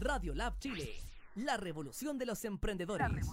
Radio Lab Chile, la revolución de los emprendedores.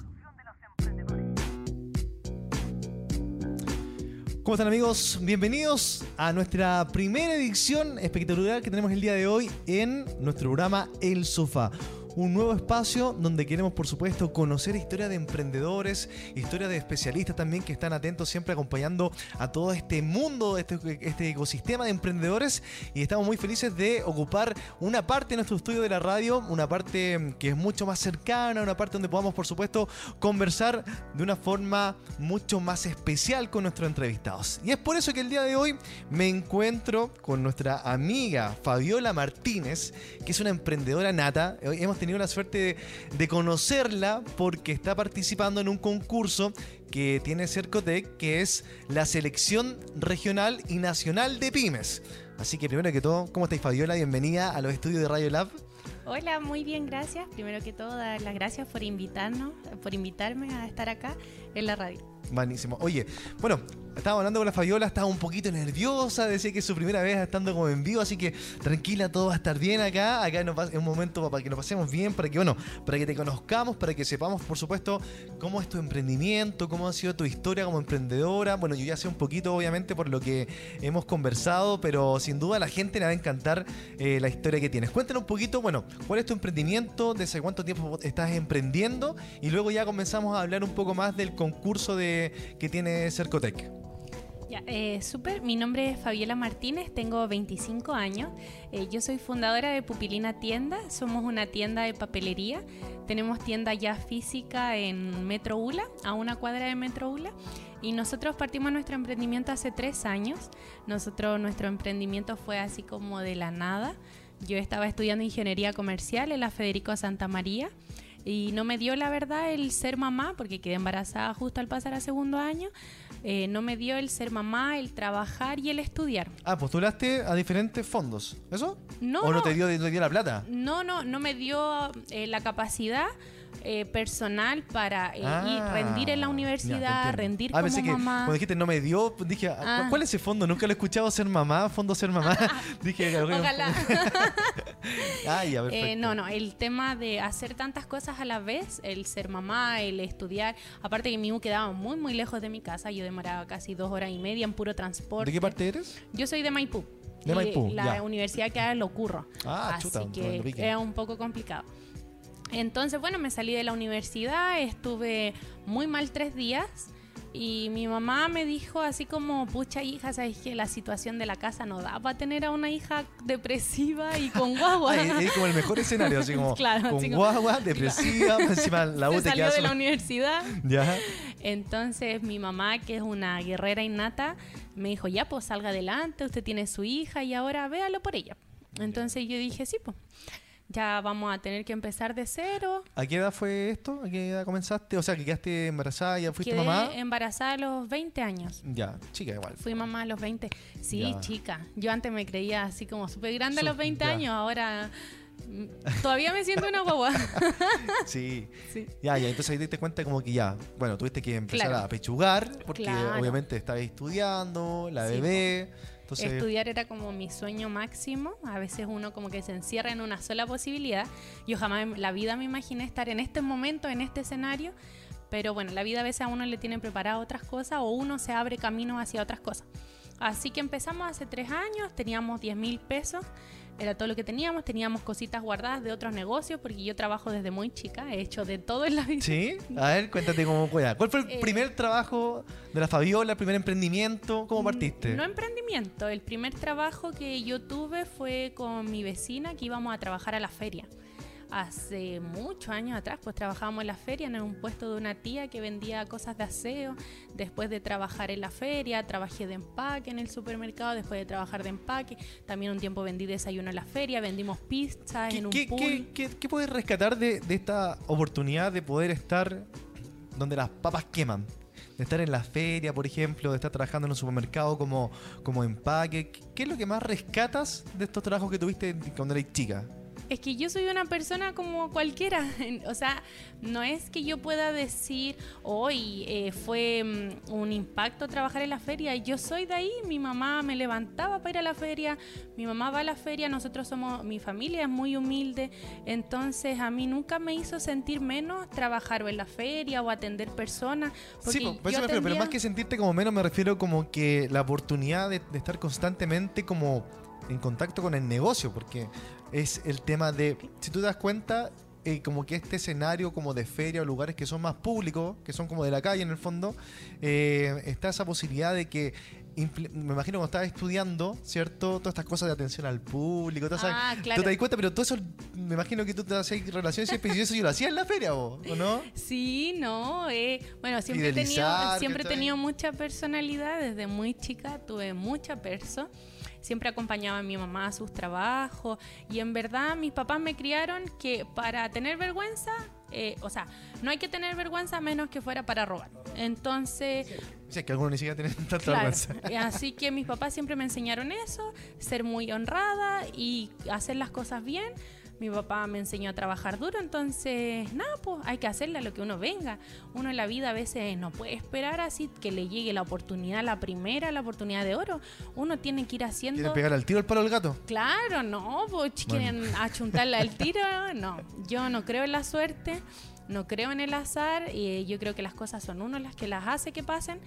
¿Cómo están amigos? Bienvenidos a nuestra primera edición espectacular que tenemos el día de hoy en nuestro programa El Sofá un nuevo espacio donde queremos, por supuesto, conocer historias de emprendedores, historias de especialistas también que están atentos siempre acompañando a todo este mundo, este, este ecosistema de emprendedores. Y estamos muy felices de ocupar una parte de nuestro estudio de la radio, una parte que es mucho más cercana, una parte donde podamos, por supuesto, conversar de una forma mucho más especial con nuestros entrevistados. Y es por eso que el día de hoy me encuentro con nuestra amiga Fabiola Martínez, que es una emprendedora nata. Hemos tenido la suerte de, conocerla porque está participando en un concurso que tiene Cercotec, que es la selección regional y nacional de pymes. Así que primero que todo, ¿cómo estáis Fabiola? Bienvenida a los estudios de Radio Lab. Hola, muy bien, gracias. Primero que todo, dar las gracias por invitarnos, por invitarme a estar acá en la radio. Buenísimo. Oye, bueno, estaba hablando con la Fabiola, estaba un poquito nerviosa, decía que es su primera vez estando como en vivo, así que tranquila, todo va a estar bien acá. Acá es un momento para que nos pasemos bien, para que, bueno, para que te conozcamos, para que sepamos, por supuesto, cómo es tu emprendimiento, cómo ha sido tu historia como emprendedora. Bueno, yo ya sé un poquito, obviamente, por lo que hemos conversado, pero sin duda a la gente le va a encantar eh, la historia que tienes. Cuéntanos un poquito, bueno, cuál es tu emprendimiento, desde cuánto tiempo estás emprendiendo, y luego ya comenzamos a hablar un poco más del concurso de, que tiene Cercotec. Ya, eh, super. Mi nombre es Fabiola Martínez, tengo 25 años. Eh, yo soy fundadora de Pupilina Tienda. Somos una tienda de papelería. Tenemos tienda ya física en Metro Ula, a una cuadra de Metro Ula. Y nosotros partimos nuestro emprendimiento hace tres años. Nosotros, nuestro emprendimiento fue así como de la nada. Yo estaba estudiando ingeniería comercial en la Federico Santa María y no me dio la verdad el ser mamá, porque quedé embarazada justo al pasar a segundo año, eh, no me dio el ser mamá, el trabajar y el estudiar. Ah, postulaste a diferentes fondos, ¿eso? No. ¿O no, te, dio, te dio la plata? No, no, no me dio eh, la capacidad eh, personal para eh, ah, rendir en la universidad, rendir ah, como que, mamá. Cuando dijiste no me dio, dije, ah, ¿cuál es ese fondo? Nunca lo he escuchado ser mamá, fondo ser mamá. dije, ojalá. eh, no, no, el tema de hacer tantas cosas a la vez, el ser mamá, el estudiar, aparte que mi quedaba muy, muy lejos de mi casa, yo demoraba casi dos horas y media en puro transporte. ¿De qué parte eres? Yo soy de Maipú. De Maipú. La universidad que era lo curro. Ah, así chuta, que era un poco complicado. Entonces, bueno, me salí de la universidad, estuve muy mal tres días. Y mi mamá me dijo así como, pucha hija, sabes que la situación de la casa no da para tener a una hija depresiva y con guagua. es, como el mejor escenario, así como con guagua, depresiva, encima la Se salió de la universidad. Ya. Entonces mi mamá, que es una guerrera innata, me dijo, ya pues salga adelante, usted tiene su hija y ahora véalo por ella. Entonces yo dije, sí, pues ya vamos a tener que empezar de cero. ¿A qué edad fue esto? ¿A qué edad comenzaste? O sea, que quedaste embarazada, y ya fuiste Quedé mamá. embarazada a los 20 años. Ya, chica igual. Fui mamá a los 20. Sí, chica. Yo antes me creía así como súper grande a los 20 años, ahora mm, todavía me siento una guagua. sí. Ya, ya, entonces ahí te diste cuenta como que ya, bueno, tuviste que empezar a pechugar, porque obviamente estabas estudiando, la bebé. Estudiar era como mi sueño máximo. A veces uno como que se encierra en una sola posibilidad. Yo jamás en la vida me imaginé estar en este momento, en este escenario. Pero bueno, la vida a veces a uno le tiene preparado otras cosas o uno se abre camino hacia otras cosas. Así que empezamos hace tres años, teníamos 10 mil pesos era todo lo que teníamos. Teníamos cositas guardadas de otros negocios, porque yo trabajo desde muy chica, he hecho de todo en la vida. Sí, a ver, cuéntate cómo pueda. ¿Cuál fue el eh, primer trabajo de la Fabiola, el primer emprendimiento? ¿Cómo partiste? No emprendimiento, el primer trabajo que yo tuve fue con mi vecina que íbamos a trabajar a la feria hace muchos años atrás, pues trabajábamos en la feria en un puesto de una tía que vendía cosas de aseo. Después de trabajar en la feria, trabajé de empaque en el supermercado. Después de trabajar de empaque, también un tiempo vendí desayuno en la feria, vendimos pizzas en un qué, pool. ¿qué, qué, puedes rescatar de, esta oportunidad de poder estar donde las papas queman? de estar en la feria, por ejemplo, de estar trabajando en un supermercado como, como empaque. ¿Qué es lo que más rescatas de estos trabajos que tuviste cuando eras chica? Es que yo soy una persona como cualquiera. O sea, no es que yo pueda decir, hoy eh, fue mm, un impacto trabajar en la feria. Yo soy de ahí, mi mamá me levantaba para ir a la feria, mi mamá va a la feria, nosotros somos, mi familia es muy humilde, entonces a mí nunca me hizo sentir menos trabajar en la feria o atender personas. Sí, pues, eso me refiero, pero más que sentirte como menos, me refiero como que la oportunidad de, de estar constantemente como en contacto con el negocio, porque es el tema de, si tú te das cuenta, eh, como que este escenario como de feria o lugares que son más públicos, que son como de la calle en el fondo, eh, está esa posibilidad de que me imagino cuando estabas estudiando, ¿cierto? Todas estas cosas de atención al público, todas ah, claro. tú te das cuenta, pero todo eso, me imagino que tú te hacías relaciones y eso yo lo hacía en la feria, ¿o no? Sí, no, eh, bueno, siempre he tenido, siempre he tenido mucha personalidad, desde muy chica tuve mucha perso siempre acompañaba a mi mamá a sus trabajos y en verdad mis papás me criaron que para tener vergüenza, eh, o sea, no hay que tener vergüenza menos que fuera para robar. Entonces... Sí, que algunos ni siquiera tienen tanta vergüenza. Así que mis papás siempre me enseñaron eso, ser muy honrada y hacer las cosas bien mi papá me enseñó a trabajar duro, entonces, nada, pues hay que hacerle a lo que uno venga. Uno en la vida a veces no puede esperar así que le llegue la oportunidad, la primera, la oportunidad de oro. Uno tiene que ir haciendo... ¿Quieren pegar al tiro al palo del gato? Claro, no, pues quieren achuntarle al tiro, no. Yo no creo en la suerte, no creo en el azar, y yo creo que las cosas son uno las que las hace que pasen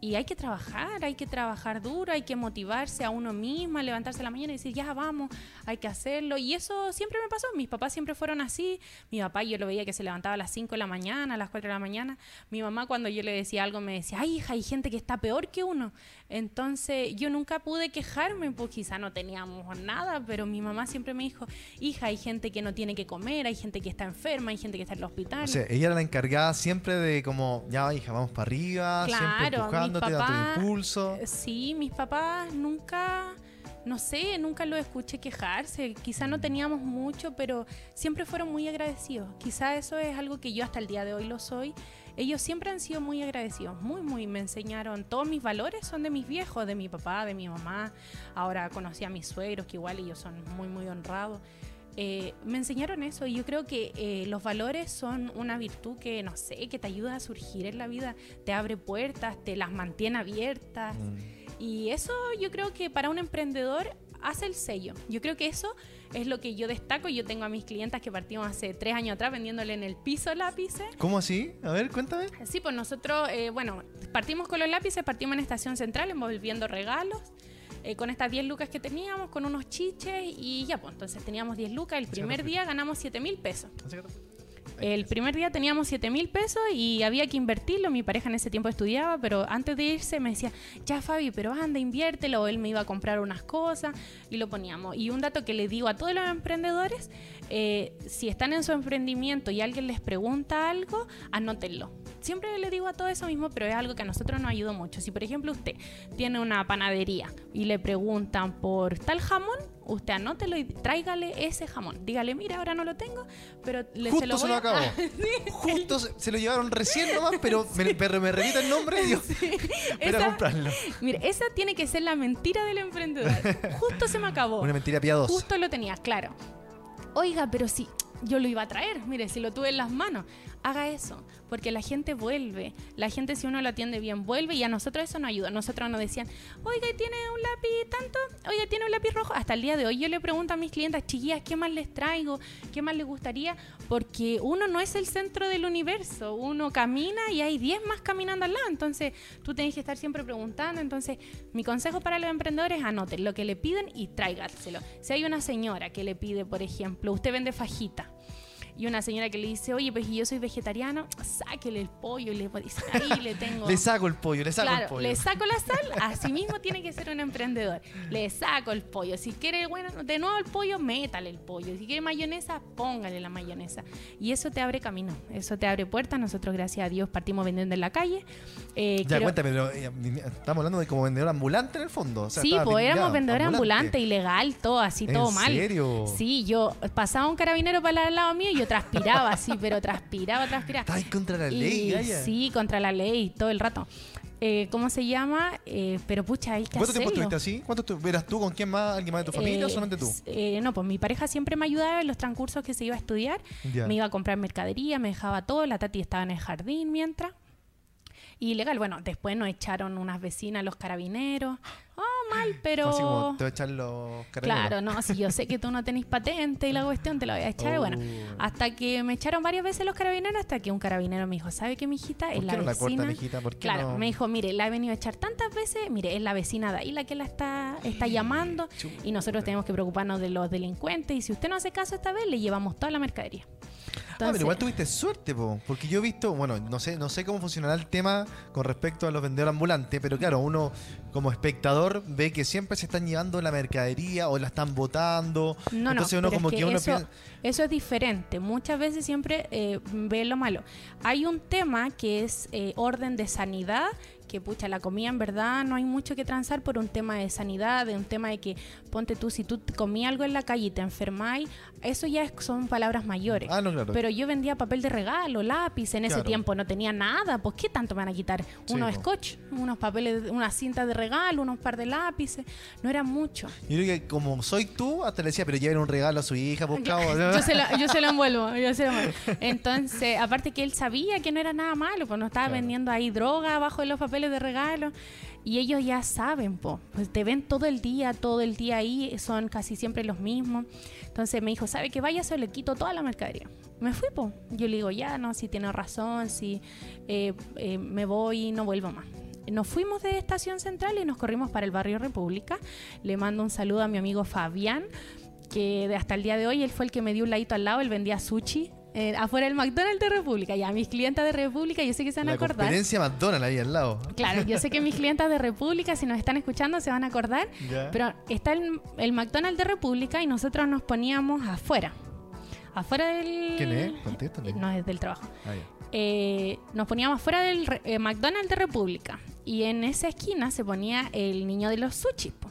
y hay que trabajar, hay que trabajar duro, hay que motivarse a uno mismo, levantarse a la mañana y decir, ya vamos, hay que hacerlo. Y eso siempre me pasó. Mis papás siempre fueron así. Mi papá yo lo veía que se levantaba a las 5 de la mañana, a las 4 de la mañana. Mi mamá cuando yo le decía algo me decía, ay hija, hay gente que está peor que uno. Entonces yo nunca pude quejarme, pues quizá no teníamos nada, pero mi mamá siempre me dijo, hija, hay gente que no tiene que comer, hay gente que está enferma, hay gente que está en el hospital. O sea, ella era la encargada siempre de como, ya hija, vamos para arriba, siempre empujándote, dando impulso. Sí, mis papás nunca no sé, nunca lo escuché quejarse, quizá no teníamos mucho, pero siempre fueron muy agradecidos. Quizá eso es algo que yo hasta el día de hoy lo soy ellos siempre han sido muy agradecidos, muy, muy, me enseñaron, todos mis valores son de mis viejos, de mi papá, de mi mamá, ahora conocí a mis suegros, que igual ellos son muy, muy honrados. Eh, me enseñaron eso y yo creo que eh, los valores son una virtud que, no sé, que te ayuda a surgir en la vida, te abre puertas, te las mantiene abiertas. Mm. Y eso yo creo que para un emprendedor hace el sello. Yo creo que eso es lo que yo destaco. Yo tengo a mis clientas que partimos hace tres años atrás vendiéndole en el piso lápices. ¿Cómo así? A ver, cuéntame. Sí, pues nosotros, eh, bueno, partimos con los lápices, partimos en Estación Central envolviendo regalos. Eh, con estas 10 lucas que teníamos, con unos chiches y ya, pues entonces teníamos 10 lucas. El primer día ganamos 7 mil pesos. El primer día teníamos 7 mil pesos y había que invertirlo. Mi pareja en ese tiempo estudiaba, pero antes de irse me decía, ya Fabi, pero anda, inviértelo. Él me iba a comprar unas cosas y lo poníamos. Y un dato que le digo a todos los emprendedores, eh, si están en su emprendimiento y alguien les pregunta algo, anótenlo siempre le digo a todo eso mismo, pero es algo que a nosotros nos ayuda mucho. Si, por ejemplo, usted tiene una panadería y le preguntan por tal jamón, usted anótelo y tráigale ese jamón. Dígale, mira, ahora no lo tengo, pero le, Justo se lo, se lo acabó. Justo se, lo llevaron recién nomás, pero me, me, repita el nombre y yo para comprarlo. Mire, esa tiene que ser la mentira del emprendedor. Justo se me acabó. Una mentira piadosa. Justo lo tenía, claro. Oiga, pero sí, yo lo iba a traer, mire, si lo tuve en las manos haga eso, porque la gente vuelve. La gente, si uno lo atiende bien, vuelve y a nosotros eso nos ayuda. Nosotros nos decían, oiga, ¿tiene un lápiz tanto? Oiga, ¿tiene un lápiz rojo? Hasta el día de hoy yo le pregunto a mis clientes, chiquillas, ¿qué más les traigo? ¿Qué más les gustaría? Porque uno no es el centro del universo. Uno camina y hay 10 más caminando al lado. Entonces, tú tienes que estar siempre preguntando. Entonces, mi consejo para los emprendedores, anoten lo que le piden y tráiganselo. Si hay una señora que le pide, por ejemplo, usted vende fajita y una señora que le dice, oye, pues yo soy vegetariano, sáquele el pollo y le ahí le tengo. le saco el pollo, le saco el pollo. Le saco la sal, así mismo tiene que ser un emprendedor. Le saco el pollo. Si quiere, bueno, de nuevo el pollo, métale el pollo. Si quiere mayonesa, póngale la mayonesa. Y eso te abre camino, eso te abre puertas. Nosotros, gracias a Dios, partimos vendiendo en la calle. Eh, ya, cuéntame, pero eh, estamos hablando de como vendedor ambulante en el fondo. sí, pues éramos vendedores ambulantes, ilegal, todo así, todo mal. ¿En serio? Sí, yo pasaba un carabinero para el lado mío y yo transpiraba así, pero transpiraba, transpiraba. Estás contra la ley, Sí, contra la ley todo el rato. Eh, ¿Cómo se llama? Eh, pero pucha, hay que ¿Cuánto tiempo estuviste así? ¿Cuánto ¿Eras tú con quién más? ¿Alguien más de tu familia o Eh, solamente tú? eh, no, pues mi pareja siempre me ayudaba en los transcursos que se iba a estudiar. Me iba a comprar mercadería, me dejaba todo. La Tati estaba en el jardín mientras. Y legal, bueno, después nos echaron unas vecinas, los carabineros. Oh, mal, pero... Así como te va a echar los carabineros. Claro, no, si yo sé que tú no tenés patente y la cuestión te la voy a echar. Oh. Bueno, hasta que me echaron varias veces los carabineros, hasta que un carabinero me dijo, ¿sabe qué, mijita? Es ¿Por la vecina. claro, no? me dijo, mire, la he venido a echar tantas veces, mire, es la vecina de ahí la que la está, está llamando y nosotros tenemos que preocuparnos de los delincuentes y si usted no hace caso esta vez, le llevamos toda la mercadería. Ah, pero igual tuviste suerte, po, porque yo he visto, bueno, no sé, no sé cómo funcionará el tema con respecto a los vendedores ambulantes, pero claro, uno como espectador ve que siempre se están llevando la mercadería o la están botando. No, Entonces no, uno como es que, que uno eso, piensa. eso es diferente. Muchas veces siempre eh, ve lo malo. Hay un tema que es eh, orden de sanidad, que pucha, la comida en verdad no hay mucho que transar por un tema de sanidad, de un tema de que, ponte tú, si tú comías algo en la calle y te enfermáis, eso ya es- son palabras mayores. Ah, no, claro. Pero yo vendía papel de regalo, lápiz, en ese Claro. tiempo no tenía nada, pues ¿qué tanto me van a quitar? Sí, unos po. scotch, unos papeles, unas cintas de regalo, unos par de lápices, no era mucho. Yo creo que como soy tú, hasta le decía, pero lleven un regalo a su hija, pues cabo. yo, se lo, yo se lo envuelvo, yo se lo envuelvo. Entonces, aparte que él sabía que no era nada malo, pues no estaba Claro. vendiendo ahí droga abajo de los papeles de regalo. Y ellos ya saben, po, pues te ven todo el día, todo el día ahí, son casi siempre los mismos. Entonces me dijo, ¿sabe que vaya? Se le quito toda la mercadería. Me fui, po. Yo le digo, ya, no, si tiene razón, si eh, eh, me voy y no vuelvo más. Nos fuimos de Estación Central y nos corrimos para el barrio República. Le mando un saludo a mi amigo Fabián, que hasta el día de hoy él fue el que me dio un ladito al lado, él vendía sushi eh, afuera del McDonald's de República. Ya, mis clientes de República, yo sé que se van a La acordar. competencia McDonald's ahí al lado. Claro, yo sé que mis clientes de República, si nos están escuchando, se van a acordar. Pero está el, el McDonald's de República y nosotros nos poníamos afuera. Afuera del. ¿Quién es? Contéstale. No, es del trabajo. Ah. Eh, nos poníamos fuera del eh, McDonald's de República y en esa esquina se ponía el niño de los sushi. po.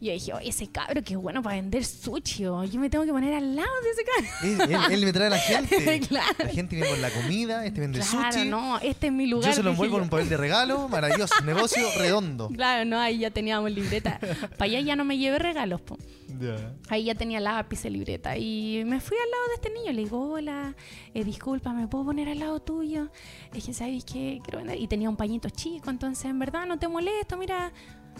Yo dije, oye, ese cabro que es bueno para vender sushi. o Yo me tengo que poner al lado de ese cabro. Él, él- él me trae a la gente. Claro. La gente viene por la comida, este vende Claro, sushi. no, este es mi lugar. Yo se lo envuelvo en un papel de regalo, maravilloso, negocio redondo. Claro, no, ahí ya teníamos libreta. Para allá ya no me llevé regalos, po. Ya. Ahí ya tenía lápiz y libreta. Y me fui al lado de este niño. Le digo, hola, eh, disculpa, ¿me puedo poner al lado tuyo? Es que, ¿sabes qué? Quiero vender. Y tenía un pañito chico, entonces, en verdad, no te molesto, mira,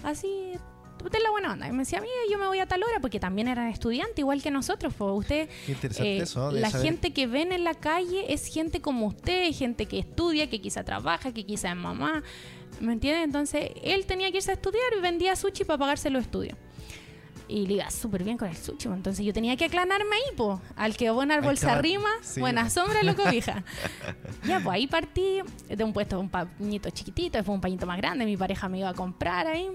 así, tú ten la buena onda. Y me decía, mira, yo me voy a tal hora, porque también eran estudiantes, igual que nosotros. Pues usted, Qué interesante eso, de la saber- gente que ven en la calle es gente como usted, gente que estudia, que quizá trabaja, que quizá es mamá. ¿Me entiende? Entonces, él tenía que irse a estudiar y vendía sushi para pagarse los estudios. Y le iba súper bien con el sushi. pues. Entonces yo tenía que aclanarme ahí, po. Al que buena Ahí bolsa estaba- rima, sí, buena sombra lo cobija. ya, pues ahí partí de un puesto, un pañito chiquitito, después un pañito más grande. Mi pareja me iba a comprar ahí.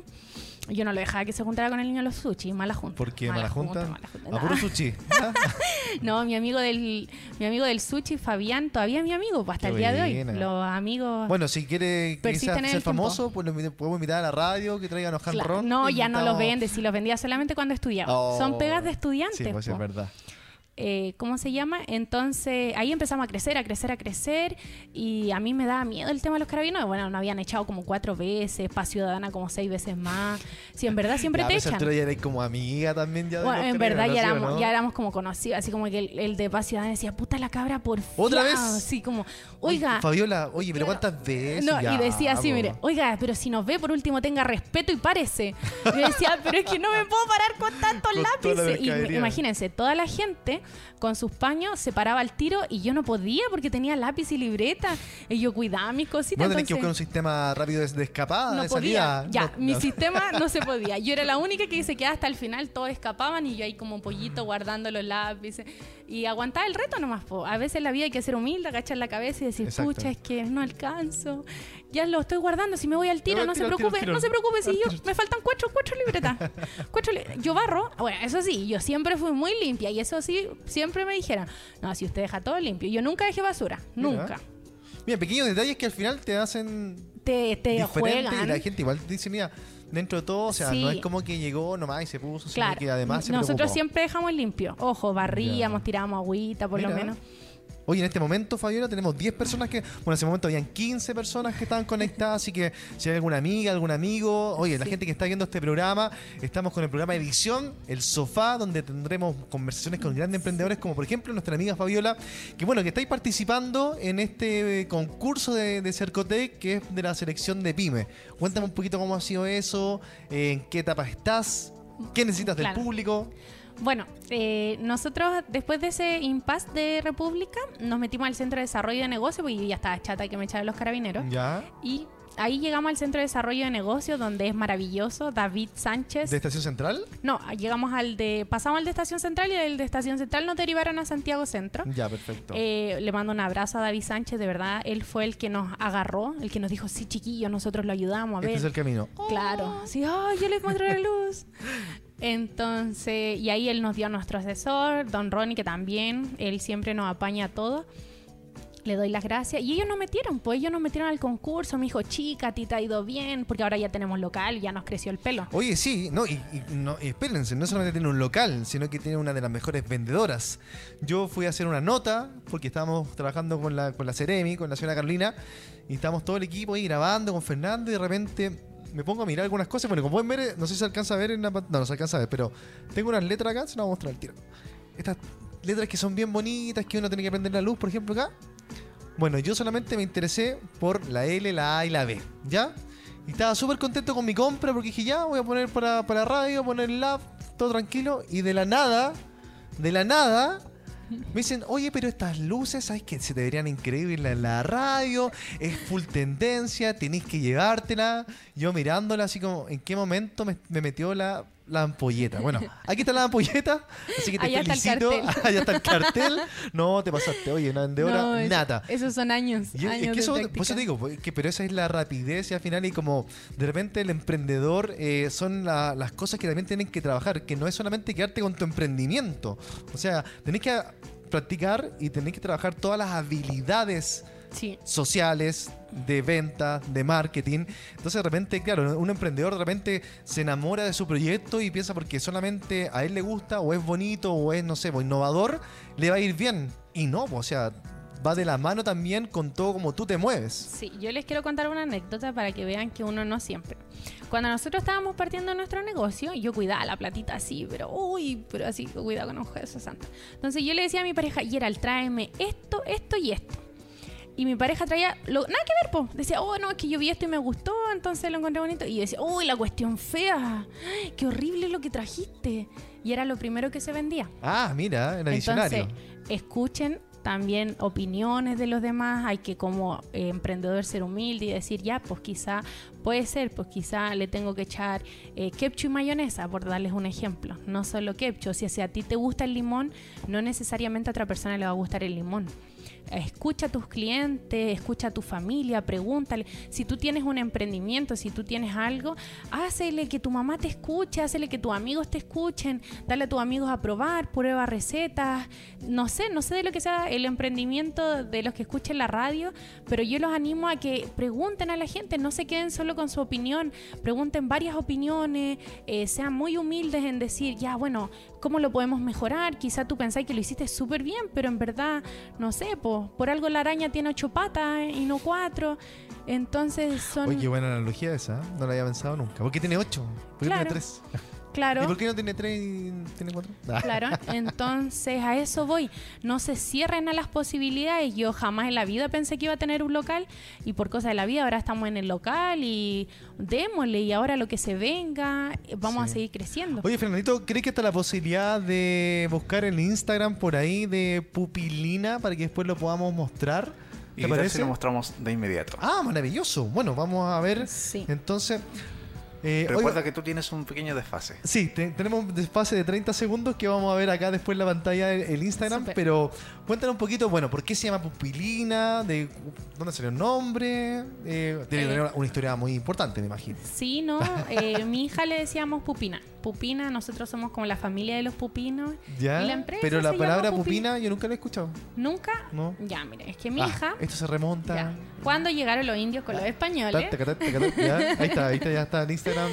Yo no lo dejaba que se juntara con el niño de los sushi, mala junta. ¿Por qué? ¿Mala junta? mala junta. A puro sushi. ¿ah? No, mi amigo del mi amigo del sushi, Fabián, todavía es mi amigo, pues hasta Qué el día de hoy. Los amigos Bueno, si quiere quizás ser famoso, pues lo podemos invitar a la radio, que traigan los Claro. ron. No, ya no los vende, si los vendía solamente cuando estudiaba. Oh. Son pegas de estudiantes. Sí, pues po. es verdad. Eh, ¿cómo se llama? Entonces ahí empezamos a crecer, a crecer, a crecer y a mí me daba miedo el tema de los carabineros. Bueno, nos habían echado como cuatro veces, paz ciudadana como seis veces más. Si en verdad siempre Ya, te echan. ya eres como amiga también ya de Bueno, los en verdad ya carabineros, ¿sí o éramos, no? ya éramos como conocidos, así como que el, el de Paz Ciudadana decía, puta la cabra por ¿Otra fiao". vez? Así como, oiga, Fabiola, oye, pero Claro. ¿cuántas veces? no, Ya, y decía así, mire, oiga, pero si nos ve, por último tenga respeto y párese. Yo decía, pero es que no me puedo parar con tantos Con lápices. Y imagínense, toda la gente con sus paños se paraba al tiro y yo no podía porque tenía lápiz y libreta. Y yo cuidaba mis cositas. No tenés que buscar un sistema rápido de, de escapada, no de podía. salida. Ya, No, mi no. sistema no se podía. Yo era la única que se quedaba hasta el final, todos escapaban y yo ahí como un pollito guardando los lápices. Y aguantaba el reto nomás. po. A veces la vida hay que ser humilde, agachar la cabeza y decir, Exacto. pucha, es que no alcanzo. Ya lo estoy guardando, si me voy al tiro, no se tiro, preocupe, tiro. no se preocupe si Al yo me faltan cuatro, cuatro libretas. Cuatro li- yo barro, bueno, eso sí, yo siempre fui muy limpia y eso sí, siempre me dijeron, no, si usted deja todo limpio. Yo nunca dejé basura, nunca. Mira, pequeños detalles que al final te hacen Te, te juegan. y la gente igual dice, mira, dentro de todo, o sea, no es como que llegó nomás y se puso, Claro, sino que además se nosotros preocupó. siempre dejamos limpio. Ojo, barríamos, tirábamos agüita por lo menos. Hoy en este momento, Fabiola, tenemos 10 personas que. Bueno, en ese momento habían 15 personas que estaban conectadas, así que si hay alguna amiga, algún amigo, oye, la gente que está viendo este programa, estamos con el programa Edición, El Sofá, donde tendremos conversaciones con grandes emprendedores, como por ejemplo nuestra amiga Fabiola, que bueno, que estáis participando en este concurso de, de Cercotec, que es de la selección de PyME. Cuéntame un poquito cómo ha sido eso, eh, en qué etapa estás, qué necesitas del público. Bueno, eh, nosotros después de ese impasse de República nos metimos al Centro de Desarrollo de Negocio porque yo ya estaba chata que me echaran los carabineros. Ya. Y ahí llegamos al Centro de Desarrollo de Negocio donde es maravilloso. David Sánchez. ¿De Estación Central? No, llegamos al de... Pasamos al de Estación Central y del de Estación Central nos derivaron a Santiago Centro. Ya, perfecto. Eh, le mando un abrazo a David Sánchez, de verdad. Él fue el que nos agarró, el que nos dijo, sí, chiquillo, nosotros lo ayudamos a ver. este es el camino. Claro, sí, ay, yo les muestro la luz. Entonces, y ahí él nos dio a nuestro asesor, don Ronnie, que también, él siempre nos apaña todo. Le doy las gracias. Y ellos nos metieron, pues ellos nos metieron al concurso. Me dijo, chica, ti te ha ido bien, porque ahora ya tenemos local, ya nos creció el pelo. Oye, sí, no, y, y no, espérense, no solamente tiene un local, sino que tiene una de las mejores vendedoras. Yo fui a hacer una nota, porque estábamos trabajando con la, con la Ceremi, con la señora Carolina, y estábamos todo el equipo ahí grabando con Fernando, y de repente me pongo a mirar algunas cosas. Bueno, como pueden ver, no sé si se alcanza a ver en la pantalla, no, no se alcanza a ver, pero tengo unas letras acá, se las voy a mostrar al tiro. Estas letras que son bien bonitas, que uno tiene que prender la luz, por ejemplo, acá. Bueno, yo solamente me interesé por la L, la A y la B, ¿ya? Y estaba súper contento con mi compra porque dije, ya, voy a poner para, para radio, poner el lab, todo tranquilo. Y de la nada, de la nada, me dicen, oye, pero estas luces, ¿sabes que se te verían increíbles en la radio? Es full tendencia, tenés que llevártela. Yo mirándola así como, ¿en qué momento me, me metió la, la ampolleta? Bueno, aquí está la ampolleta, así que te Allá está el felicito. cartel. Allá está el cartel. No, te pasaste, oye, una vendedora No, nata. Esos son años. Y es- es años que de eso, práctica. por eso te digo, que, pero esa es la rapidez y al final y como de repente el emprendedor eh, son la- las cosas que también tienen que trabajar, que no es solamente quedarte con tu emprendimiento. O sea, tenés que practicar y tenés que trabajar todas las habilidades Sí. sociales, de venta, de marketing. Entonces de repente, claro, un emprendedor de repente se enamora de su proyecto y piensa porque solamente a él le gusta o es bonito o es, no sé, innovador, le va a ir bien. Y no, pues, o sea, va de la mano también con todo como tú te mueves. Sí, yo les quiero contar una anécdota para que vean que uno no siempre. Cuando nosotros estábamos partiendo nuestro negocio, yo cuidaba la platita así, pero uy, pero así, cuidado con un Jesús santo. Entonces yo le decía a mi pareja, Gerald, tráeme esto, esto y esto. Y mi pareja traía lo, nada que ver, po. Decía, oh, no, es que yo vi esto y me gustó, entonces lo encontré bonito. Y yo decía, uy, la cuestión fea, qué horrible lo que trajiste. Y era lo primero que se vendía. Ah, mira, era visionario. Entonces, escuchen también opiniones de los demás. Hay que como eh, emprendedor ser humilde y decir, ya, pues quizá puede ser, pues quizá le tengo que echar eh, ketchup y mayonesa, por darles un ejemplo. No solo ketchup. Si, si a ti te gusta el limón, no necesariamente a otra persona le va a gustar el limón. Escucha a tus clientes, escucha a tu familia, pregúntale. Si tú tienes un emprendimiento, si tú tienes algo, hácele que tu mamá te escuche, hácele que tus amigos te escuchen, dale a tus amigos a probar, prueba recetas. No sé, no sé de lo que sea el emprendimiento de los que escuchen la radio, pero yo los animo a que pregunten a la gente, no se queden solo con su opinión, pregunten varias opiniones, eh, sean muy humildes en decir, ya, bueno, ¿cómo lo podemos mejorar? Quizá tú pensáis que lo hiciste súper bien, pero en verdad, no sé, po, por algo la araña tiene ocho patas y no cuatro. Entonces son... Oye, qué buena analogía esa, ¿eh? no la había pensado nunca. ¿Por qué tiene ocho? ¿Por qué Claro. tiene tres? Claro. ¿Y por qué no tiene tres y tiene cuatro? Ah. Claro, entonces a eso voy. No se cierren a las posibilidades. Yo jamás en la vida pensé que iba a tener un local y por cosas de la vida ahora estamos en el local y démosle y ahora lo que se venga, eh, vamos Sí. a seguir creciendo. Oye, Fernandito, ¿crees que está la posibilidad de buscar el Instagram por ahí de Pupilina para que después lo podamos mostrar? Y ¿Te tal parece? si lo mostramos de inmediato. Ah, maravilloso. Bueno, vamos a ver. Sí. Entonces, eh, Recuerda oiga, que tú tienes un pequeño desfase. sí, te- tenemos un desfase de 30 segundos que vamos a ver acá después en la pantalla el, el Instagram. Pero cuéntanos un poquito, bueno, ¿por qué se llama Pupilina? ¿De dónde salió el nombre? Eh, debe Eh. tener una historia muy importante, me imagino. Sí, no, eh, mi hija le decíamos pupina. Pupina, nosotros somos como la familia de los pupinos. ¿Ya? Y la empresa pero la palabra Pupi- pupina yo nunca la he escuchado. Nunca. ¿No? Ya, mire, es que mi Ah, hija. Esto se remonta. ya, cuando llegaron los indios con los españoles. Ta, taca, ta, taca, ta, ya, Ahí está, ahí está, ya está en Instagram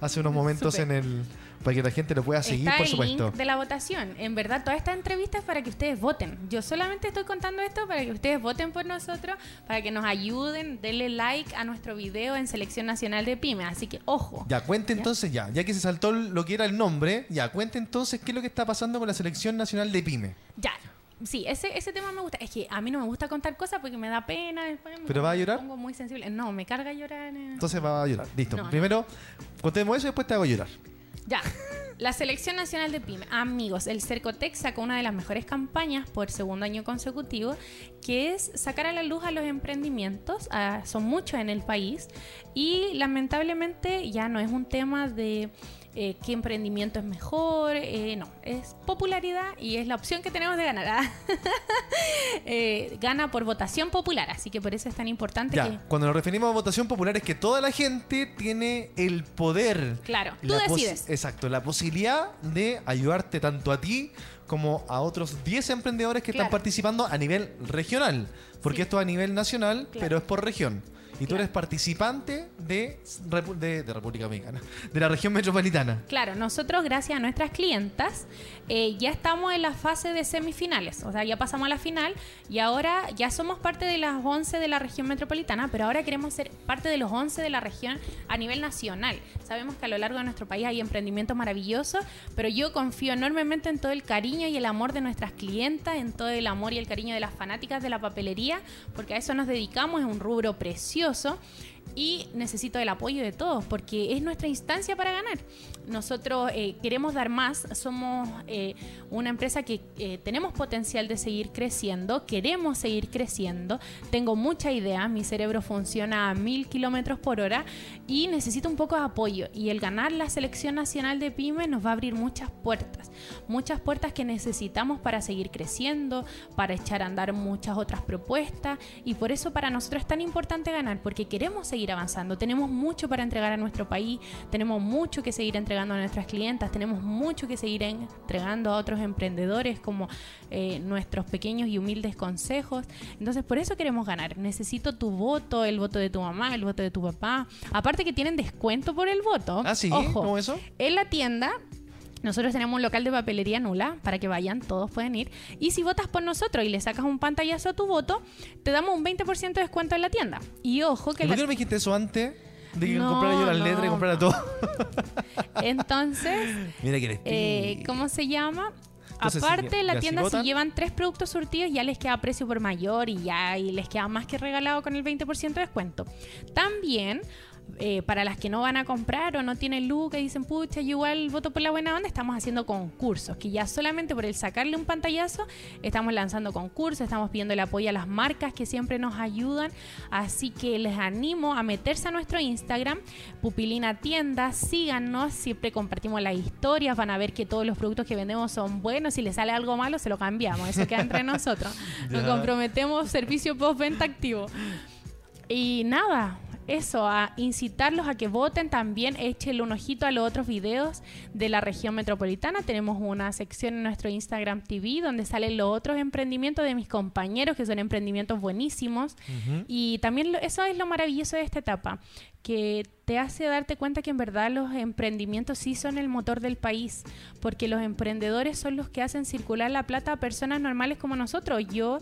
hace unos momentos en el. Para que la gente lo pueda seguir, Está por el supuesto. link de la votación. En verdad, toda esta entrevista es para que ustedes voten. Yo solamente estoy contando esto para que ustedes voten por nosotros, para que nos ayuden, denle like a nuestro video en Selección Nacional de Pyme. Así que, ojo. Ya, cuente entonces ya, ya que se saltó lo que era el nombre, ya, cuente entonces qué es lo que está pasando con la Selección Nacional de Pyme. Ya. Sí, ese, ese tema me gusta. Es que a mí no me gusta contar cosas porque me da pena. Después me ¿Pero va a llorar? pongo muy sensible. No, me carga llorar. eh. Entonces va a llorar. Listo. No, no. Primero, contemos eso y después te hago llorar. Ya. La Selección Nacional de Pyme. Amigos, el Cercotec sacó una de las mejores campañas por segundo año consecutivo, que es sacar a la luz a los emprendimientos. son muchos en el país. Y lamentablemente ya no es un tema de eh, qué emprendimiento es mejor. eh, no, es popularidad y es la opción que tenemos de ganar. ah. Eh, gana por votación popular, así que por eso es tan importante Ya, que... cuando nos referimos a votación popular es que toda la gente tiene el poder. Claro, tú decides. Exacto, la posibilidad de ayudarte tanto a ti como a otros 10 emprendedores que están participando a nivel regional. Porque Sí. esto es a nivel nacional, Claro. pero es por región. Y tú Claro. eres participante de, de, de República Dominicana, de la región metropolitana. Claro, nosotros gracias a nuestras clientas eh, ya estamos en la fase de semifinales, o sea, ya pasamos a la final y ahora ya somos parte de las 11 de la región metropolitana, pero ahora queremos ser parte de los 11 de la región a nivel nacional. Sabemos que a lo largo de nuestro país hay emprendimientos maravillosos, pero yo confío enormemente en todo el cariño y el amor de nuestras clientas, en todo el amor y el cariño de las fanáticas de la papelería, porque a eso nos dedicamos, es un rubro precioso maravilloso y necesito el apoyo de todos porque es nuestra instancia para ganar. Nosotros eh, queremos dar más, somos eh, una empresa que eh, tenemos potencial de seguir creciendo, queremos seguir creciendo, tengo mucha idea, mi cerebro funciona a mil kilómetros por hora y necesito un poco de apoyo. Y el ganar la selección nacional de pyme nos va a abrir muchas puertas, muchas puertas que necesitamos para seguir creciendo, para echar a andar muchas otras propuestas. Y por eso para nosotros es tan importante ganar porque queremos seguir avanzando, tenemos mucho para entregar a nuestro país, tenemos mucho que seguir entregando a nuestras clientas, tenemos mucho que seguir entregando a otros emprendedores como eh, nuestros pequeños y humildes consejos. Entonces por eso queremos ganar. Necesito tu voto, el voto de tu mamá, el voto de tu papá. Aparte que tienen descuento por el voto. Ah, sí, Ojo, ¿cómo eso? en la tienda nosotros tenemos un local de papelería nula para que vayan, todos pueden ir. Y si votas por nosotros y le sacas un pantallazo a tu voto, te damos un 20% de descuento en la tienda. Y ojo que ¿Y ¿Por qué no me dijiste eso antes? De que No, comprara yo las no, letras y comprara no. todo. entonces, Mira que eh. ¿cómo se llama? Entonces, Aparte, si- la ya, si tienda si, votan- llevan tres productos surtidos ya les queda precio por mayor y ya y les queda más que regalado con el 20% de descuento. También, eh, para las que no van a comprar o no tienen luz, que dicen, pucha, yo igual voto por la buena onda, estamos haciendo concursos, que ya solamente por el sacarle un pantallazo, estamos lanzando concursos, estamos pidiendo el apoyo a las marcas que siempre nos ayudan. Así que les animo a meterse a nuestro Instagram, Pupilina Tienda, síganos, siempre compartimos las historias, van a ver que todos los productos que vendemos son buenos, si les sale algo malo se lo cambiamos, eso queda entre nosotros. Nos comprometemos servicio postventa activo. Y nada, eso, a incitarlos a que voten también, échenle un ojito a los otros videos de la región metropolitana. Tenemos una sección en nuestro Instagram TV donde salen los otros emprendimientos de mis compañeros, que son emprendimientos buenísimos. Y también lo- eso es lo maravilloso de esta etapa, que te hace darte cuenta que en verdad los emprendimientos sí son el motor del país, porque los emprendedores son los que hacen circular la plata a personas normales como nosotros. Yo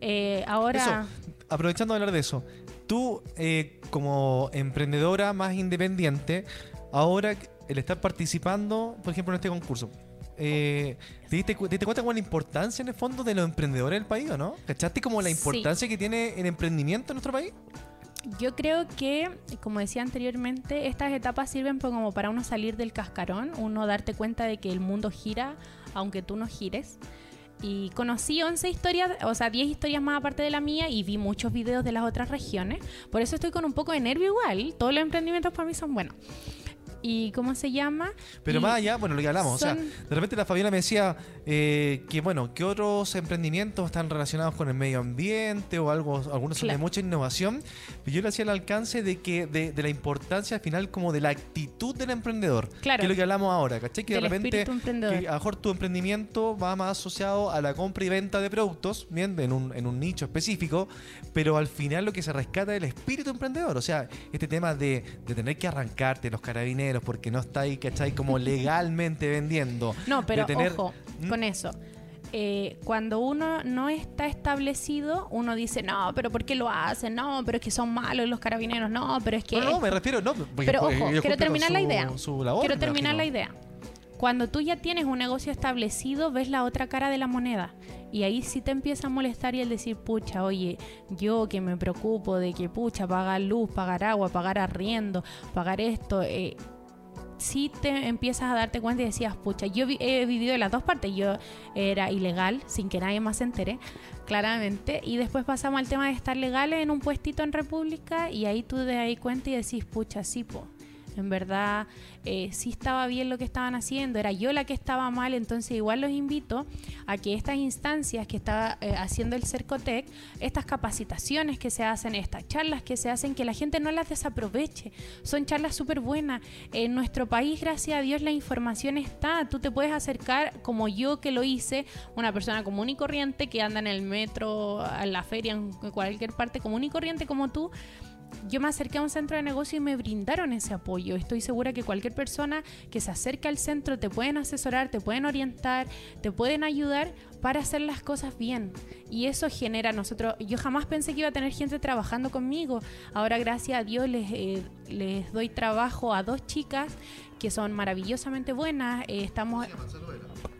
eh, ahora... Eso, aprovechando de hablar de eso, tú eh, como emprendedora más independiente, ahora el estar participando, por ejemplo, en este concurso, eh, ¿te, diste, te diste cuenta con la importancia en el fondo de los emprendedores del país o no? ¿Cachaste como la Sí. importancia que tiene el emprendimiento en nuestro país? Yo creo que, como decía anteriormente, estas etapas sirven como para uno salir del cascarón, uno darte cuenta de que el mundo gira aunque tú no gires. Y conocí 11 historias, o sea, 10 historias más aparte de la mía y vi muchos videos de las otras regiones. Por eso estoy con un poco de nervio igual. Todos los emprendimientos para mí son buenos. ¿Y cómo se llama? Pero Y más allá, bueno, lo que hablamos, o sea, de repente la Fabiola me decía eh, que, bueno, que otros emprendimientos están relacionados con el medio ambiente o algo, algunos son de mucha innovación, pero yo le hacía el alcance de que de, de la importancia al final como de la actitud del emprendedor, Claro. que es lo que hablamos ahora, ¿cachai? Que Del de repente que a lo mejor tu emprendimiento va más asociado a la compra y venta de productos, bien, en un, en un nicho específico, pero al final lo que se rescata es el espíritu emprendedor, o sea, este tema de, de tener que arrancarte los carabineros, carabineros porque no estáis, ¿cachai? Como legalmente vendiendo. No, pero tener- ojo ¿Mm? con eso. Eh, cuando uno no está establecido, uno dice, no, pero ¿por qué lo hacen? No, pero es que son malos los carabineros. No, pero es que... No, no, me refiero, no. porque- Pero porque ojo, quiero terminar la idea. labor, Quiero terminar la idea. Cuando tú ya tienes un negocio establecido, ves la otra cara de la moneda. Y ahí sí te empieza a molestar y el decir, pucha, oye, yo que me preocupo de que, pucha, pagar luz, pagar agua, pagar arriendo, pagar esto, eh, sí te empiezas a darte cuenta y decías, pucha, yo vi- he vivido de las dos partes. Yo era ilegal, sin que nadie más se entere, claramente. Y después pasamos al tema de estar legales en un puestito en República y ahí tú te das cuenta y decís, pucha, sí, po. En verdad, eh, sí estaba bien lo que estaban haciendo, era yo la que estaba mal, entonces igual los invito a que estas instancias que está eh, haciendo el Cercotec, estas capacitaciones que se hacen, estas charlas que se hacen, que la gente no las desaproveche. Son charlas súper buenas. En nuestro país, gracias a Dios, la información está. Tú te puedes acercar, como yo que lo hice, una persona común y corriente que anda en el metro, a la feria, en cualquier parte común y corriente como tú yo me acerqué a un centro de negocio y me brindaron ese apoyo. Estoy segura que cualquier persona que se acerque al centro te pueden asesorar, te pueden orientar, te pueden ayudar para hacer las cosas bien. Y eso genera nosotros, yo jamás pensé que iba a tener gente trabajando conmigo. Ahora gracias a Dios les, eh, les doy trabajo a dos chicas que son maravillosamente buenas. Eh, estamos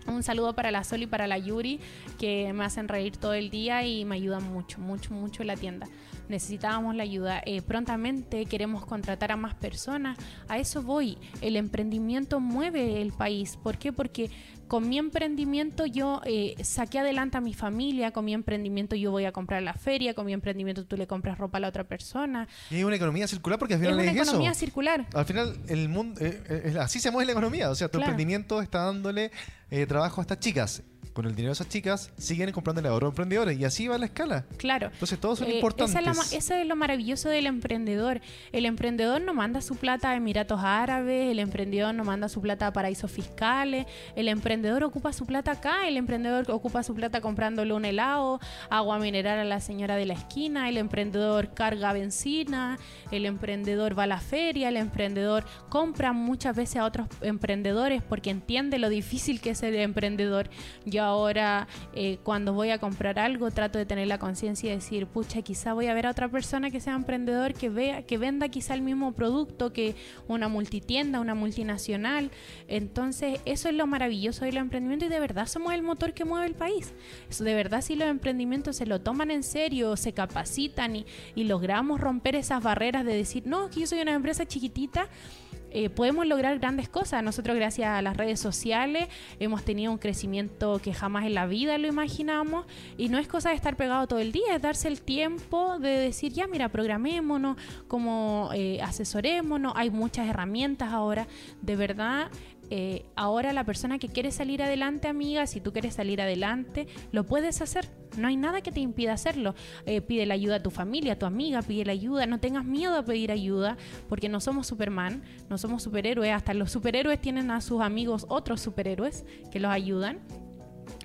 un saludo para la Sol y para la Yuri, que me hacen reír todo el día y me ayudan mucho, mucho, mucho en la tienda. Necesitábamos la ayuda. Eh, prontamente queremos contratar a más personas. A eso voy. El emprendimiento mueve el país. ¿Por qué? Porque con mi emprendimiento yo eh, saqué adelante a mi familia, con mi emprendimiento yo voy a comprar la feria, con mi emprendimiento tú le compras ropa a la otra persona. Y hay una economía circular porque al Es final una es, economía eso. circular. Al final, el mundo, eh, eh, así se mueve la economía. O sea, tu Claro. emprendimiento está dándole eh, trabajo a estas chicas. Con el dinero de esas chicas, siguen comprándole a otros emprendedores. Y así va la escala. Claro. Entonces, todos son Eh, importantes. esa es la Eso es lo maravilloso del emprendedor. El emprendedor no manda su plata a Emiratos Árabes, el emprendedor no manda su plata a paraísos fiscales, el emprendedor ocupa su plata acá, el emprendedor ocupa su plata comprándole un helado, agua mineral a la señora de la esquina, el emprendedor carga benzina, el emprendedor va a la feria, el emprendedor compra muchas veces a otros emprendedores porque entiende lo difícil que es ser emprendedor. Yo ahora eh, cuando voy a comprar algo trato de tener la conciencia y decir, pucha, quizá voy a ver a otra persona que sea emprendedor, que vea, que venda quizá el mismo producto que una multitienda, una multinacional. Entonces, eso es lo maravilloso del emprendimiento y de verdad somos el motor que mueve el país. De verdad, si los emprendimientos se lo toman en serio, se capacitan y, y logramos romper esas barreras de decir, no, que yo soy una empresa chiquitita, eh, podemos lograr grandes cosas. Nosotros gracias a las redes sociales hemos tenido un crecimiento que jamás en la vida lo imaginamos y no es cosa de estar pegado todo el día, es darse el tiempo de decir, ya mira, programémonos, como eh, asesorémonos, hay muchas herramientas ahora, de verdad. eh, ahora la persona que quiere salir adelante, amiga, si tú quieres salir adelante, lo puedes hacer. No hay nada que te impida hacerlo. Eh, pide la ayuda a tu familia, a tu amiga, pide la ayuda. No tengas miedo a pedir ayuda, porque no somos Superman, no somos superhéroes. Hasta los superhéroes tienen a sus amigos otros superhéroes que los ayudan.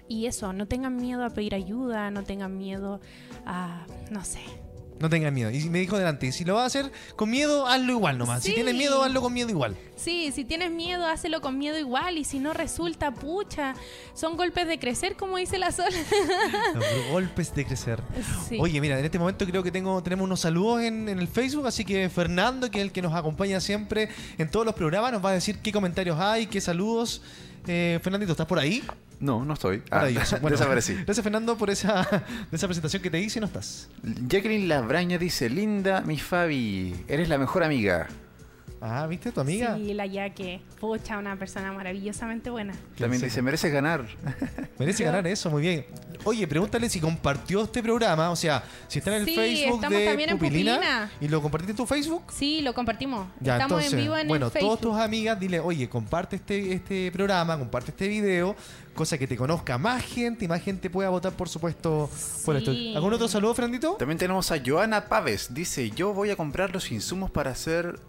Y eso, no tengan miedo a pedir ayuda, no tengan miedo a, no sé. No tengan miedo. Y me dijo delante, si lo vas a hacer con miedo, hazlo igual nomás. Si Sí. tienes miedo, hazlo con miedo igual. Sí, si tienes miedo, hácelo con miedo igual. Y si no resulta, pucha, son golpes de crecer, como dice la Sol. Golpes de crecer. Sí. Oye, mira, en este momento creo que tengo, tenemos unos saludos en, en el Facebook, así que Fernando, que es el que nos acompaña siempre en todos los programas, nos va a decir qué comentarios hay, qué saludos. Eh, Fernandito, ¿estás por ahí? No, no estoy. Ah. Bueno, desaparecí. Gracias, Fernando, por esa, de esa presentación que te hice y no estás. Jacqueline Labraña dice, Linda, mi Fabi, eres la mejor amiga. Ah, ¿viste? Tu amiga. Sí, la Yaque. Pucha, una persona maravillosamente buena. También Sí. dice, mereces ganar. Merece ganar eso, muy bien. Oye, pregúntale si compartió este programa, o sea, si está en el Sí, Facebook estamos de también en Pupilina, y lo compartiste en tu Facebook. Sí, lo compartimos. Ya, Estamos entonces, en vivo en bueno, el Facebook. todas tus amigas, dile, oye, comparte este, este programa, comparte este video, cosa que te conozca más gente y más gente pueda votar, por supuesto, por esto. Sí. ¿Algún otro saludo, Frandito? También tenemos a Joana Paves. Dice, yo voy a comprar los insumos para hacer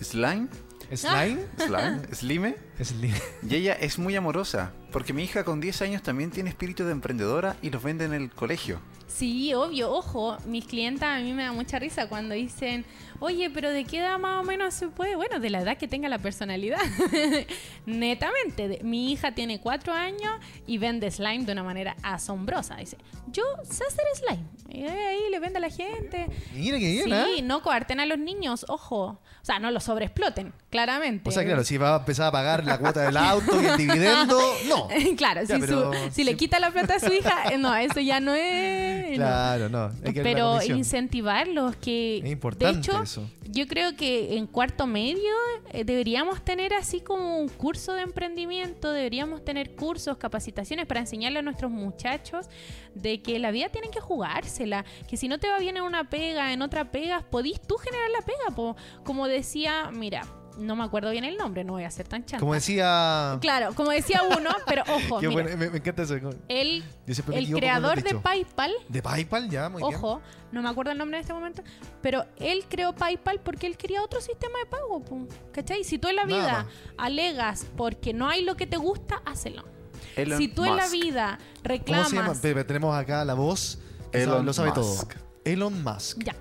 slime. Slime. Slime. Slime. Y ella es muy amorosa, porque mi hija con 10 años también tiene espíritu de emprendedora y los vende en el colegio. Sí, obvio, ojo, mis clientas a mí me da mucha risa cuando dicen, oye, pero ¿de qué edad más o menos se puede? Bueno, de la edad que tenga la personalidad. Netamente, de- mi hija tiene cuatro años y vende slime de una manera asombrosa. Dice, yo sé hacer slime. Y ahí le vende a la gente. Mira qué bien, sí, ¿ah? no coarten a los niños, ojo. O sea, no los sobreexploten, claramente. O sea, claro, si va a empezar a pagar la cuota del auto y el dividendo, no. claro, Ya, si, pero su- si le sí. quita la plata a su hija, eh, no, eso ya no es... Claro, no. hay que Pero incentivarlos, que Es importante de hecho, eso. yo creo que en cuarto medio eh, deberíamos tener así como un curso de emprendimiento, deberíamos tener cursos, capacitaciones para enseñarle a nuestros muchachos de que la vida tienen que jugársela, que si no te va bien en una pega, en otra pega, podís tú generar la pega, po. como decía, mira, no me acuerdo bien el nombre, no voy a ser tan chanta. Como decía... Claro, como decía uno, pero ojo, Qué mira, bueno, me, me encanta eso. el, el creador de. PayPal De PayPal, ya, muy bien. Ojo, no me acuerdo el nombre en este momento, pero él creó PayPal porque él quería otro sistema de pago, pum, ¿cachai? Si tú en la vida alegas porque no hay lo que te gusta, hácelo. Elon si tú en la vida ¿Cómo reclamas... se llama? Tenemos acá la voz. Elon sabe- lo sabe Musk. todo. Elon Musk. Ya.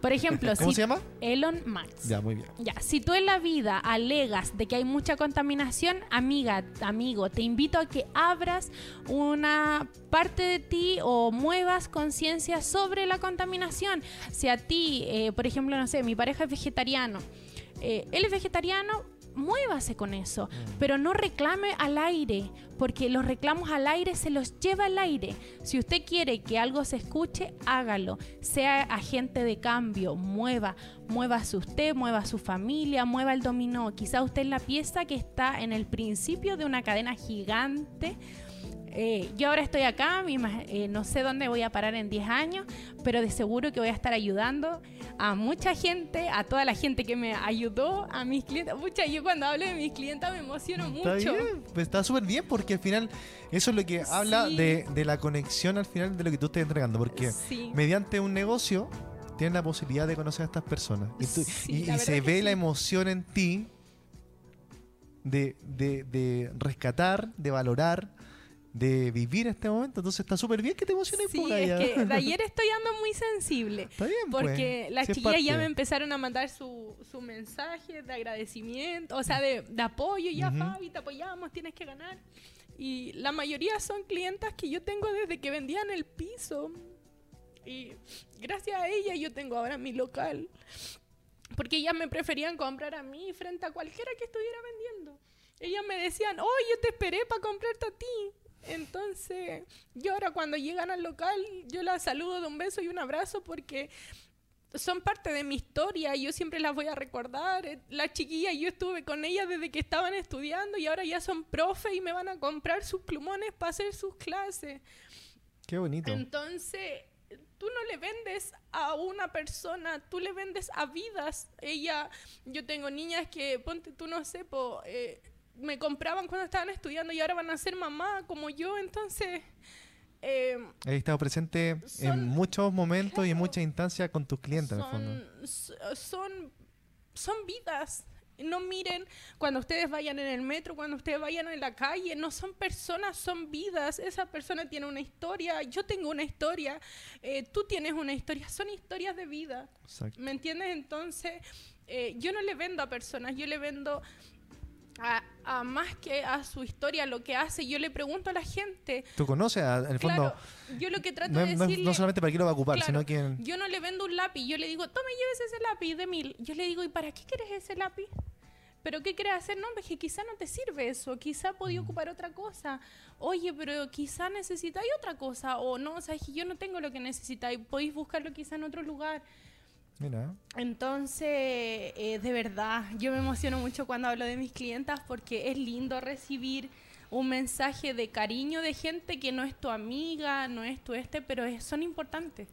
Por ejemplo, ¿Cómo si se llama? Elon Musk. Ya, muy bien. Ya, si tú en la vida alegas de que hay mucha contaminación, amiga, amigo, te invito a que abras una parte de ti o muevas conciencia sobre la contaminación. Si a ti, eh, por ejemplo, no sé, mi pareja es vegetariano, eh, él es vegetariano, muévase con eso, pero no reclame al aire, porque los reclamos al aire se los lleva al aire. Si usted quiere que algo se escuche, hágalo. Sea agente de cambio, mueva, muévase usted, mueva a su familia, mueva el dominó. Quizá usted es la pieza que está en el principio de una cadena gigante. Eh, yo ahora estoy acá, eh, no sé dónde voy a parar en 10 años, pero de seguro que voy a estar ayudando a mucha gente, a toda la gente que me ayudó, a mis clientes. Mucha, yo cuando hablo de mis clientes me emociono Está mucho. bien, pues está súper bien porque al final eso es lo que habla Sí. de, de la conexión al final de lo que tú estás entregando. Porque Sí. mediante un negocio tienes la posibilidad de conocer a estas personas. Y, tú- Sí, y- la y se ve la emoción en ti de, de- de rescatar, de valorar, de vivir este momento. Entonces está súper bien que te emociones. Sí, po, es que de ayer estoy ando muy sensible. Está bien, pues. Porque las Si chiquillas ya me empezaron a mandar su, su mensaje de agradecimiento, o sea, de, de apoyo. Ya. Fabi, te apoyamos, tienes que ganar. Y la mayoría son clientas que yo tengo desde que vendían el piso. Y gracias a ella yo tengo ahora mi local. Porque ellas me preferían comprar a mí frente a cualquiera que estuviera vendiendo. Ellas me decían, oh, yo te esperé para comprarte a ti. Entonces, yo ahora cuando llegan al local, yo las saludo de un beso y un abrazo porque son parte de mi historia y yo siempre las voy a recordar. Eh, La chiquilla, yo estuve con ellas desde que estaban estudiando y ahora ya son profe y me van a comprar sus plumones para hacer sus clases. Qué bonito. Entonces, tú no le vendes a una persona, tú le vendes a vidas. Ella, yo tengo niñas que, ponte tú, no sé, po, eh, me compraban cuando estaban estudiando y ahora van a ser mamá como yo, entonces... eh, Has estado presente en Son- muchos momentos y en claro. muchas instancias con tus clientes, en el fondo. son, s- son, son vidas. No miren cuando ustedes vayan en el metro, cuando ustedes vayan en la calle, no son personas, son vidas. Esa persona tiene una historia, yo tengo una historia, eh, tú tienes una historia, son historias de vida. Exacto. ¿Me entiendes? Entonces, eh, yo no le vendo a personas, yo le vendo a, a más que a su historia, lo que hace. Yo le pregunto a la gente. Tú conoces, a- en el fondo, Claro, yo lo que trato no, de decirle... no solamente para qué lo va a ocupar, Claro, sino que... Yo no le vendo un lápiz, yo le digo, tome, llévese ese lápiz de mil. Yo le digo, ¿y para qué quieres ese lápiz? ¿Pero qué quieres hacer? No, es que quizá no te sirve eso, quizá podía ocupar otra cosa. Oye, pero quizá necesitáis otra cosa, o no, o sea, es que yo no tengo lo que necesitáis, podéis buscarlo quizá en otro lugar. Mira, Entonces, eh, de verdad, yo me emociono mucho cuando hablo de mis clientas porque es lindo recibir un mensaje de cariño de gente que no es tu amiga, no es tu este, pero es- son importantes.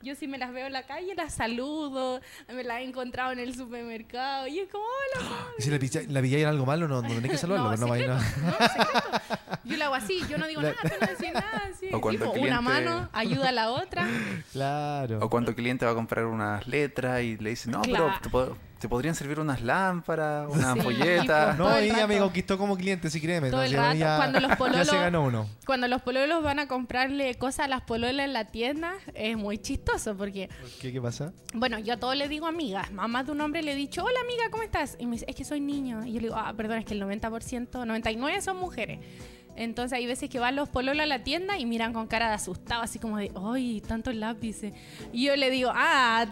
Yo si me las veo en la calle las saludo, me las he encontrado en el supermercado y es como, hola, Fabi". y si la, pilla- la pilláis en algo malo, no, no tenés que saludarlo, no, secreto, vaya- no, secreto. Yo lo hago así, yo no digo La- nada, tú no decís nada, así. O cuando el una cliente- mano ayuda a la otra. Claro. O cuando el cliente va a comprar unas letras y le dice, no, Claro. pero te podrían servir unas lámparas, una Sí, ampolleta. pues, No, ella me conquistó como cliente, si créeme. Todo el entonces rato, ya- cuando los Ya pololos- se ganó uno. Cuando los pololos van a comprarle cosas a las pololas en la tienda, es muy chistoso porque, ¿Qué, qué pasa? bueno, yo a todos les digo amigas. Mamá de un hombre le he dicho, hola amiga, ¿cómo estás? Y me dice, es que soy niño. Y yo le digo, ah, perdón, es que el 90%, 99% son mujeres. Entonces hay veces que van los pololos a la tienda y miran con cara de asustado, así como de, ¡ay, tantos lápices! Y yo le digo, ah,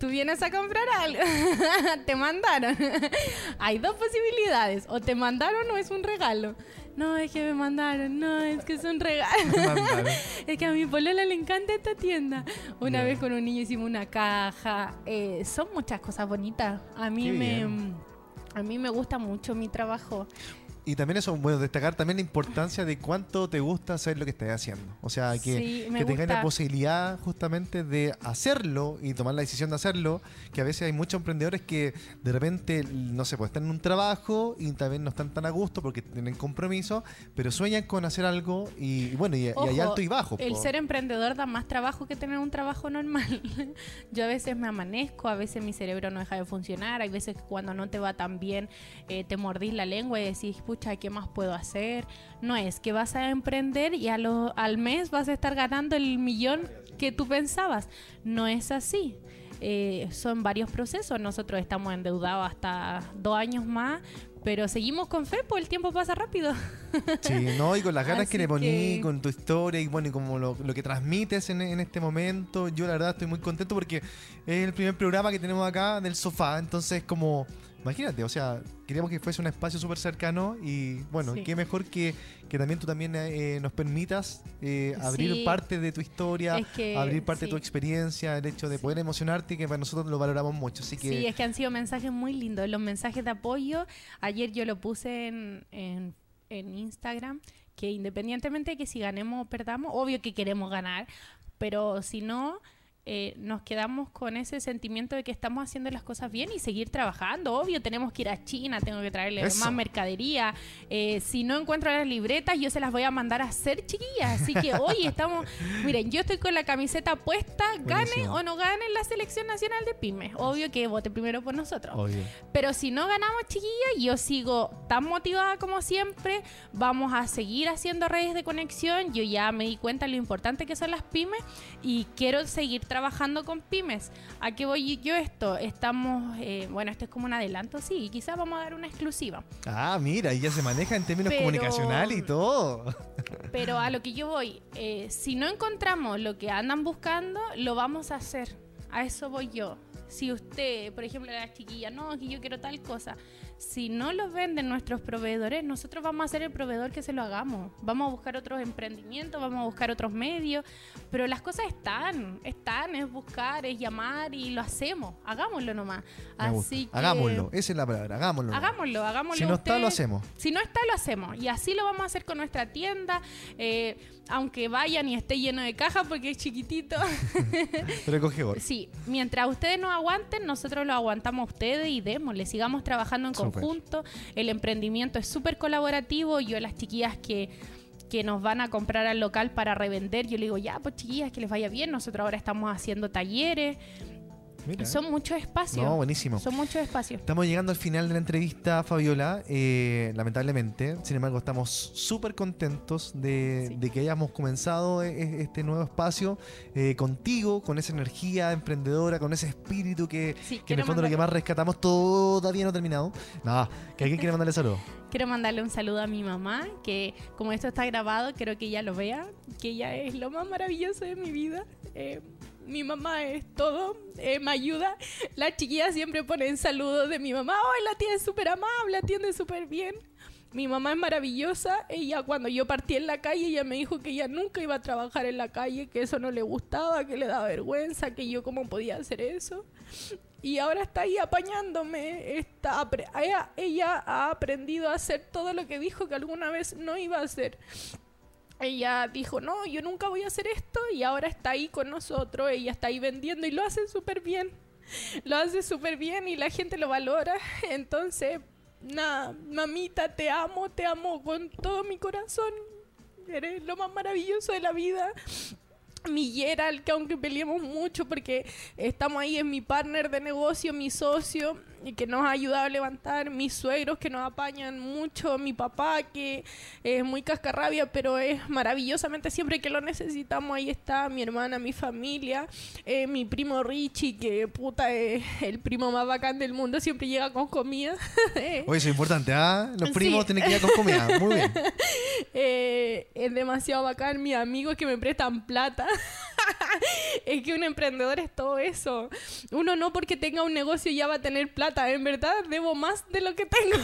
tú vienes a comprar algo, te mandaron. hay dos posibilidades, o te mandaron o es un regalo. No, es que me mandaron, no, es que es un regalo. Es que a mi polola le encanta esta tienda. Una vez con un niño hicimos una caja. Eh, son muchas cosas bonitas. A mí Qué me bien. a mí me gusta mucho mi trabajo. Y también eso, bueno, destacar también la importancia de cuánto te gusta hacer lo que estás haciendo. O sea, que, Sí, que tengas la posibilidad justamente de hacerlo y tomar la decisión de hacerlo, que a veces hay muchos emprendedores que de repente, no sé, pues están en un trabajo y también no están tan a gusto porque tienen compromiso, pero sueñan con hacer algo y, y bueno, y, y hay Ojo, alto y bajo. El ser emprendedor da más trabajo que tener un trabajo normal. Yo a veces me amanezco, a veces mi cerebro no deja de funcionar, hay veces que cuando no te va tan bien eh, te mordís la lengua y decís, pucha, ¿qué más puedo hacer? No es que vas a emprender y a lo- al mes vas a estar ganando el millón que tú pensabas. No es así. Eh, son varios procesos. Nosotros estamos endeudados hasta dos años más, pero seguimos con fe, pues el tiempo pasa rápido. Sí, no, y con las ganas que Así le poní, que- con tu historia y bueno, y como lo, lo que transmites en, en este momento, yo la verdad estoy muy contento porque es el primer programa que tenemos acá del sofá, entonces como, imagínate, o sea, queríamos que fuese un espacio súper cercano y bueno, Sí. qué mejor que, que también tú también eh, nos permitas eh, abrir Sí. parte de tu historia, Es que, abrir parte de tu experiencia, el hecho de poder emocionarte, que para nosotros lo valoramos mucho, así que... Sí, es que han sido mensajes muy lindos. Los mensajes de apoyo, ayer yo lo puse en, en, en Instagram, que independientemente de que si ganemos o perdamos, obvio que queremos ganar, pero si no, eh, nos quedamos con ese sentimiento de que estamos haciendo las cosas bien y seguir trabajando. Obvio, tenemos que ir a China, tengo que traerle Eso. más mercadería. Eh, si no encuentro las libretas, yo se las voy a mandar a hacer, chiquillas. Así que hoy estamos, miren, yo estoy con la camiseta puesta, gane o no gane la selección nacional de pymes. Obvio que vote primero por nosotros. Pero si no ganamos, chiquillas, yo sigo tan motivada como siempre. Vamos a seguir haciendo redes de conexión. Yo ya me di cuenta lo importante que son las pymes y quiero seguir trabajando con pymes. ¿A qué voy yo esto? Estamos, eh, bueno, esto es como un adelanto, sí, quizás vamos a dar una exclusiva. Ah, mira, y ya se maneja en términos Pero- comunicacionales y todo. Pero a lo que yo voy, eh, si no encontramos lo que andan buscando, lo vamos a hacer. A eso voy yo. Si usted, por ejemplo, la chiquilla, no, que yo quiero tal cosa. Si no lo venden nuestros proveedores, nosotros vamos a ser el proveedor que se lo hagamos. Vamos a buscar otros emprendimientos, vamos a buscar otros medios. Pero las cosas están, están, es buscar, es llamar y lo hacemos. Hagámoslo nomás. Así que... Hagámoslo, esa es la palabra, hagámoslo. Hagámoslo, hagámoslo. Si no está, lo hacemos. Si no está, lo hacemos. Y así lo vamos a hacer con nuestra tienda. eh, aunque vayan y esté lleno de cajas porque es chiquitito. Recogedor. sí, mientras ustedes nos aguanten, nosotros lo aguantamos a ustedes y démosle. Sigamos trabajando en. Conjunto. El emprendimiento es súper colaborativo. Yo, las chiquillas que que nos van a comprar al local para revender, yo le digo, ya, pues chiquillas, que les vaya bien. Nosotros ahora estamos haciendo talleres. Mira. Son muchos espacios. No, buenísimo. Son muchos espacios. Estamos llegando al final de la entrevista, Fabiola, eh, lamentablemente. Sin embargo, estamos súper contentos de, Sí. de que hayamos comenzado e- este nuevo espacio eh, contigo, con esa energía emprendedora, con ese espíritu que, Sí, que en el fondo lo que más rescatamos todavía no ha terminado. Nada, que alguien quiere mandarle saludos. Quiero mandarle un saludo a mi mamá, que como esto está grabado, quiero que ella lo vea, que ella es lo más maravilloso de mi vida. Eh, mi mamá es todo, eh, me ayuda. Las chiquillas siempre ponen saludos de mi mamá. ¡Ay, la tía súper amable, atiende súper bien! Mi mamá es maravillosa. Ella, cuando yo partí en la calle, ella me dijo que ella nunca iba a trabajar en la calle, que eso no le gustaba, que le daba vergüenza, que yo cómo podía hacer eso. Y ahora está ahí apañándome. Está ella ha aprendido a hacer todo lo que dijo que alguna vez no iba a hacer. Ella dijo, no, yo nunca voy a hacer esto y ahora está ahí con nosotros. Ella está ahí vendiendo y lo hace súper bien. Lo hace súper bien y la gente lo valora. Entonces, nada, mamita, te amo, te amo con todo mi corazón. Eres lo más maravilloso de la vida mi Gerald, que aunque peleemos mucho porque estamos ahí, es mi partner de negocio, mi socio, y que nos ha ayudado a levantar, mis suegros que nos apañan mucho, mi papá que es muy cascarrabia, pero es maravillosamente siempre que lo necesitamos, ahí está, mi hermana, mi familia, eh, mi primo Richie, que puta es el primo más bacán del mundo, siempre llega con comida. Oye, eso es importante, ¿ah? Los Sí. primos tienen que ir con comida. Muy bien. Eh, es demasiado bacán. Mis amigos que me prestan plata. es que un emprendedor es todo eso. Uno no porque tenga un negocio ya va a tener plata. En verdad, debo más de lo que tengo.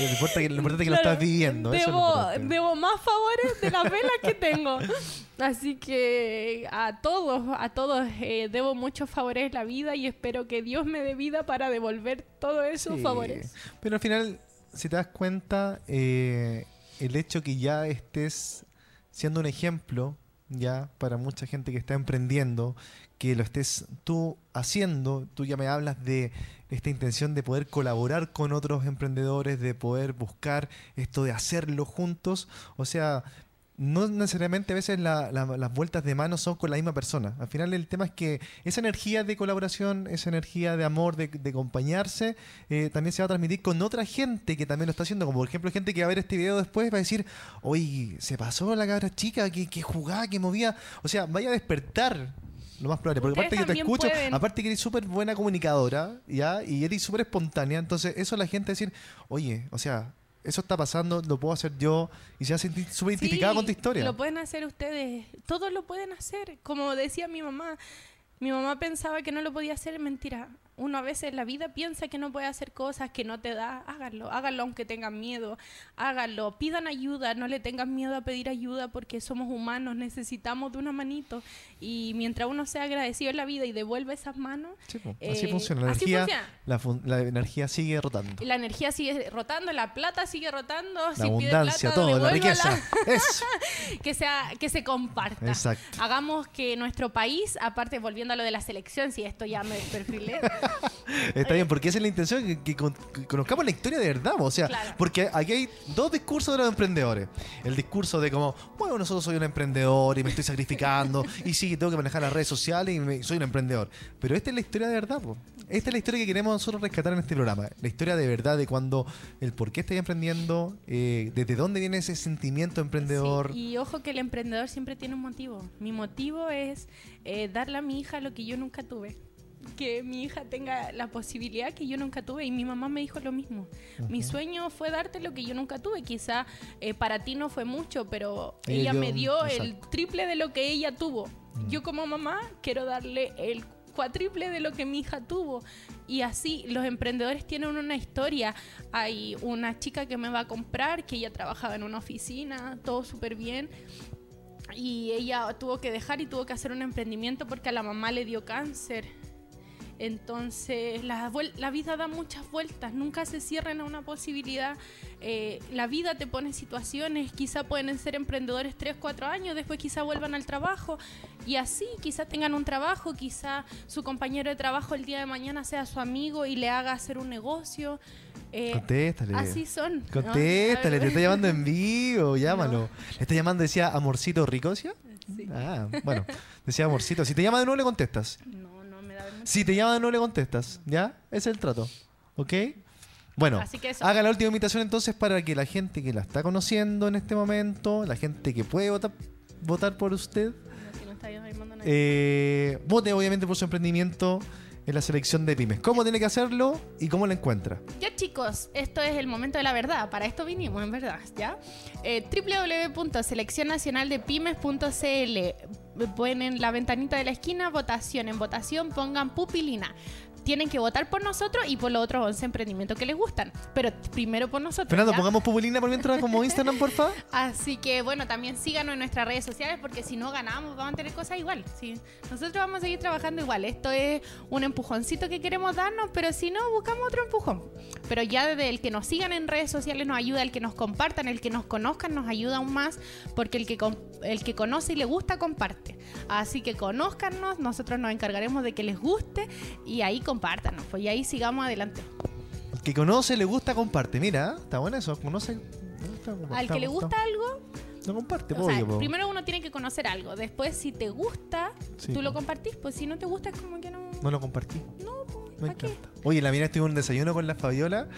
Lo importante, que- lo importante es que lo Claro, estás viviendo. eso es lo Debo, debo más favores de las velas que tengo. Así que a todos, a todos eh, debo muchos favores en la vida y espero que Dios me dé vida para devolver todos esos Sí. favores. Pero al final, si te das cuenta, eh, el hecho que ya estés siendo un ejemplo ya para mucha gente que está emprendiendo, que lo estés tú haciendo, tú ya me hablas de esta intención de poder colaborar con otros emprendedores, de poder buscar esto de hacerlo juntos, o sea, no necesariamente a veces la- la- las vueltas de mano son con la misma persona. Al final el tema es que esa energía de colaboración, esa energía de amor, de, de acompañarse, eh, también se va a transmitir con otra gente que también lo está haciendo. Como por ejemplo gente que va a ver este video después va a decir, oye, se pasó la cabra chica que, que jugaba, que movía. O sea, vaya a despertar. Lo más probable, porque Ustedes aparte que te escucho, pueden. aparte que eres súper buena comunicadora, ¿ya? Y eres súper espontánea, entonces eso la gente decir, oye, o sea, eso está pasando, lo puedo hacer yo, y se sentir súper identificada Sí, con tu historia. Lo pueden hacer ustedes, todos lo pueden hacer. Como decía mi mamá, mi mamá pensaba que no lo podía hacer, mentira. Uno a veces en la vida piensa que no puede hacer cosas que no te da, háganlo, háganlo aunque tengan miedo, háganlo, pidan ayuda, no le tengan miedo a pedir ayuda porque somos humanos, necesitamos de una manito y mientras uno sea agradecido en la vida y devuelve esas manos, Sí, po, así eh, funciona. La así energía, funciona. La, fun- la energía sigue rotando. la energía sigue rotando, la plata sigue rotando, La si pide abundancia, plata, todo, la riqueza. Eso. que sea que se comparta. Exacto. Hagamos que nuestro país, aparte volviendo a lo de la selección, si esto ya me perfilé, Está bien, porque esa es la intención, que, que con- que conozcamos la historia de verdad. O sea, Claro. porque aquí hay dos discursos de los emprendedores. El discurso de como, bueno, nosotros soy un emprendedor y me estoy sacrificando, y sí, tengo que manejar las redes sociales y me- soy un emprendedor. Pero esta es la historia de verdad, po. Esta es la historia que queremos nosotros rescatar en este programa. La historia de verdad de cuando, el por qué estáis emprendiendo, eh, desde dónde viene ese sentimiento emprendedor. Sí, y ojo que el emprendedor siempre tiene un motivo. Mi motivo es eh, darle a mi hija lo que yo nunca tuve. Que mi hija tenga la posibilidad que yo nunca tuve. Y mi mamá me dijo lo mismo. Mi sueño fue darte lo que yo nunca tuve. Quizá eh, para ti no fue mucho, pero Ella ella me dio el triple de lo que ella tuvo. Yo como mamá quiero darle el cuatriple de lo que mi hija tuvo. Y así los emprendedores tienen una historia. Hay una chica que me va a comprar, que ella trabajaba en una oficina, todo súper bien. Y ella tuvo que dejar y tuvo que hacer un emprendimiento porque a la mamá le dio cáncer. Entonces, la, la vida da muchas vueltas, nunca se cierran a una posibilidad. Eh, la vida te pone situaciones, quizá pueden ser emprendedores 3, 4 años, después quizá vuelvan al trabajo y así, quizá tengan un trabajo, quizá su compañero de trabajo el día de mañana sea su amigo y le haga hacer un negocio. Eh, Contéstale. así son. ¿no? Contéstale, te está llamando en vivo, llámalo. Le está llamando, decía Amorcito Rico, ¿decía? Sí. Ah, bueno, decía Amorcito. Si te llama de nuevo, le contestas. No, no me da vergüenza. Si te llama de nuevo, le contestas. ¿Ya? Ese es el trato. ¿Ok? Bueno, Así que eso. haga la última invitación entonces para que la gente que la está conociendo en este momento, la gente que puede votar, votar por usted, No, si no está eh, vote obviamente por su emprendimiento en la selección de pymes. ¿Cómo tiene que hacerlo y cómo la encuentra? Ya chicos, esto es el momento de la verdad. Para esto vinimos, en verdad, ¿ya? Eh, www.seleccionnacionaldepymes.cl Ponen la ventanita de la esquina, votación. En votación pongan pupilina. Tienen que votar por nosotros y por los otros 11 emprendimientos que les gustan. Pero primero por nosotros. Fernando, ¿ya? pongamos pupulina por mientras como Instagram, porfa. Así que bueno, también síganos en nuestras redes sociales porque si no ganamos vamos a tener cosas igual. ¿sí? Nosotros vamos a seguir trabajando igual. Esto es un empujoncito que queremos darnos, pero si no, buscamos otro empujón. Pero ya desde el que nos sigan en redes sociales nos ayuda, el que nos compartan, el que nos conozcan nos ayuda aún más porque el que, el que conoce y le gusta comparte. Así que conózcanos, nosotros nos encargaremos de que les guste y ahí compártanos. Pues y ahí sigamos adelante. El que conoce, le gusta, comparte. Mira, está bueno eso. Conoce. gusta, Al que le gusta algo, No comparte, O sea, obvio, po. primero uno tiene que conocer algo. Después, si te gusta, Sí, tú lo compartís. Pues si no te gusta, es como que no. No lo compartí. No, pues. Me ¿Pa' qué? Oye, la mía estuvo en un desayuno con la Fabiola.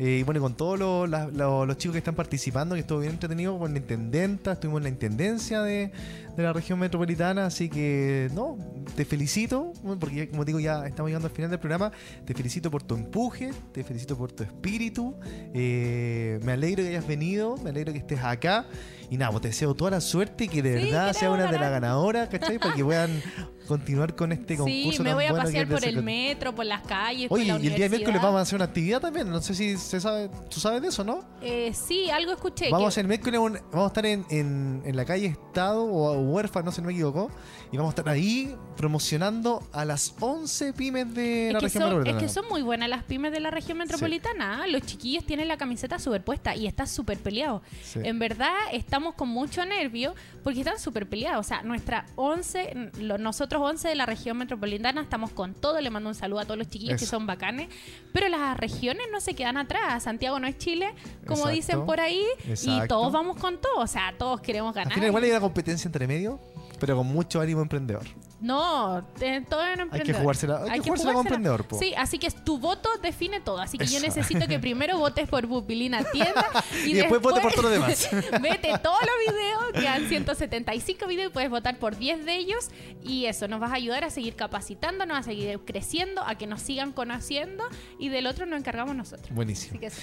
Eh, y bueno, con todos los, los- los chicos que están participando, que estuvo bien entretenido con la intendenta, estuvimos en la intendencia de, de la región metropolitana, así que no, te felicito, porque ya, como digo, ya estamos llegando al final del programa, te felicito por tu empuje, te felicito por tu espíritu, eh, me alegro que hayas venido, me alegro que estés acá, y nada, pues te deseo toda la suerte y que de Sí, verdad sea una de las ganadoras, ¿cachai? Para que puedan continuar con este concurso. Sí, me tan voy a bueno pasear por el metro, por las calles, por Oye, la y el día de miércoles vamos a hacer una actividad también. No sé si se sabe, tú sabes de eso, ¿no? Eh, sí, algo escuché. Vamos a que- un- vamos a estar en, en- en la calle Estado o huérfano, no sé si me equivoco, y vamos a estar ahí promocionando a las 11 pymes de Es la región son, es metropolitana. que son muy buenas las pymes de la región metropolitana. ¿ah? Los chiquillos tienen la camiseta superpuesta y está súper peleado. Sí. En verdad estamos con mucho nervio porque están súper peleados. O sea, nuestra 11, lo- nosotros 11 de la región metropolitana estamos con todo. Le mando un saludo a todos los chiquillos que son bacanes. Pero las regiones no se quedan atrás. Santiago no es Chile, como Exacto. dicen por ahí. Y todos vamos con todo. O sea, todos queremos Al ganar. final igual hay una competencia entre medio, pero con mucho ánimo emprendedor. No, te- todo en Hay que jugársela, hay que jugársela como emprendedor, po. Sí, así que tu voto define todo. Así que yo necesito que primero votes por Pupilina Tienda y, Y después vote por todo lo demás. vete todos los videos, quedan 175 videos y puedes votar por 10 de ellos. Y eso nos vas a ayudar a seguir capacitándonos, a seguir creciendo, a que nos sigan conociendo y del otro nos encargamos nosotros. Buenísimo. Así que eso.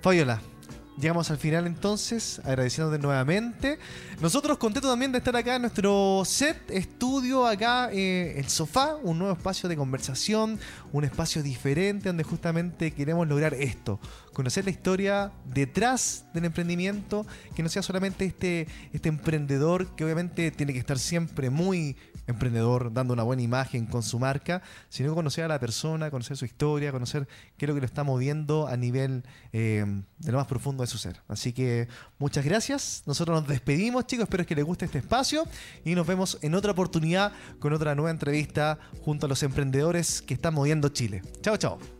Fabiola, llegamos al final entonces, agradeciéndote nuevamente. Nosotros contentos también de estar acá en nuestro set, estudio, acá, eh, el sofá, un nuevo espacio de conversación, un espacio diferente donde justamente queremos lograr esto, conocer la historia detrás del emprendimiento, que no sea solamente este, este emprendedor que obviamente tiene que estar siempre muy emprendedor, dando una buena imagen con su marca, sino conocer a la persona, conocer su historia, conocer qué es lo que lo está moviendo a nivel eh, de lo más profundo de su ser. Así que muchas gracias. Nosotros nos despedimos, chicos. Espero que les guste este espacio y nos vemos en otra oportunidad con otra nueva entrevista junto a los emprendedores que están moviendo Chile. Chao, chao.